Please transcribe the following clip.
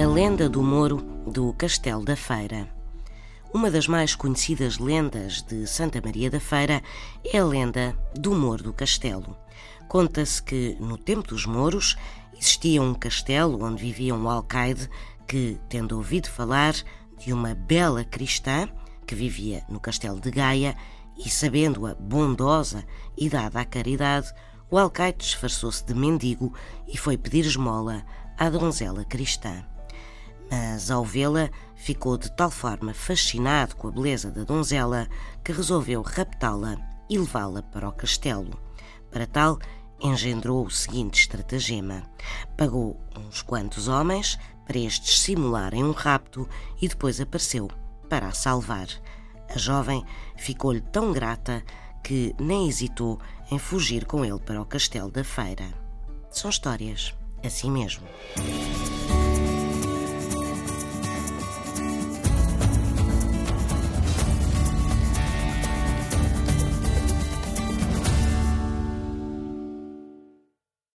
A lenda do Moro do Castelo da Feira. Uma das mais conhecidas lendas de Santa Maria da Feira é a lenda do Moro do Castelo. Conta-se que, no tempo dos Moros, existia um castelo onde vivia um alcaide que, tendo ouvido falar de uma bela cristã que vivia no castelo de Gaia e sabendo-a bondosa e dada à caridade, o alcaide disfarçou-se de mendigo e foi pedir esmola à donzela cristã mas ao vê-la ficou de tal forma fascinado com a beleza da donzela que resolveu raptá-la e levá-la para o castelo. Para tal, engendrou o seguinte estratagema: pagou uns quantos homens para estes simularem um rapto e depois apareceu para a salvar. A jovem ficou-lhe tão grata que nem hesitou em fugir com ele para o castelo da feira. São histórias assim mesmo.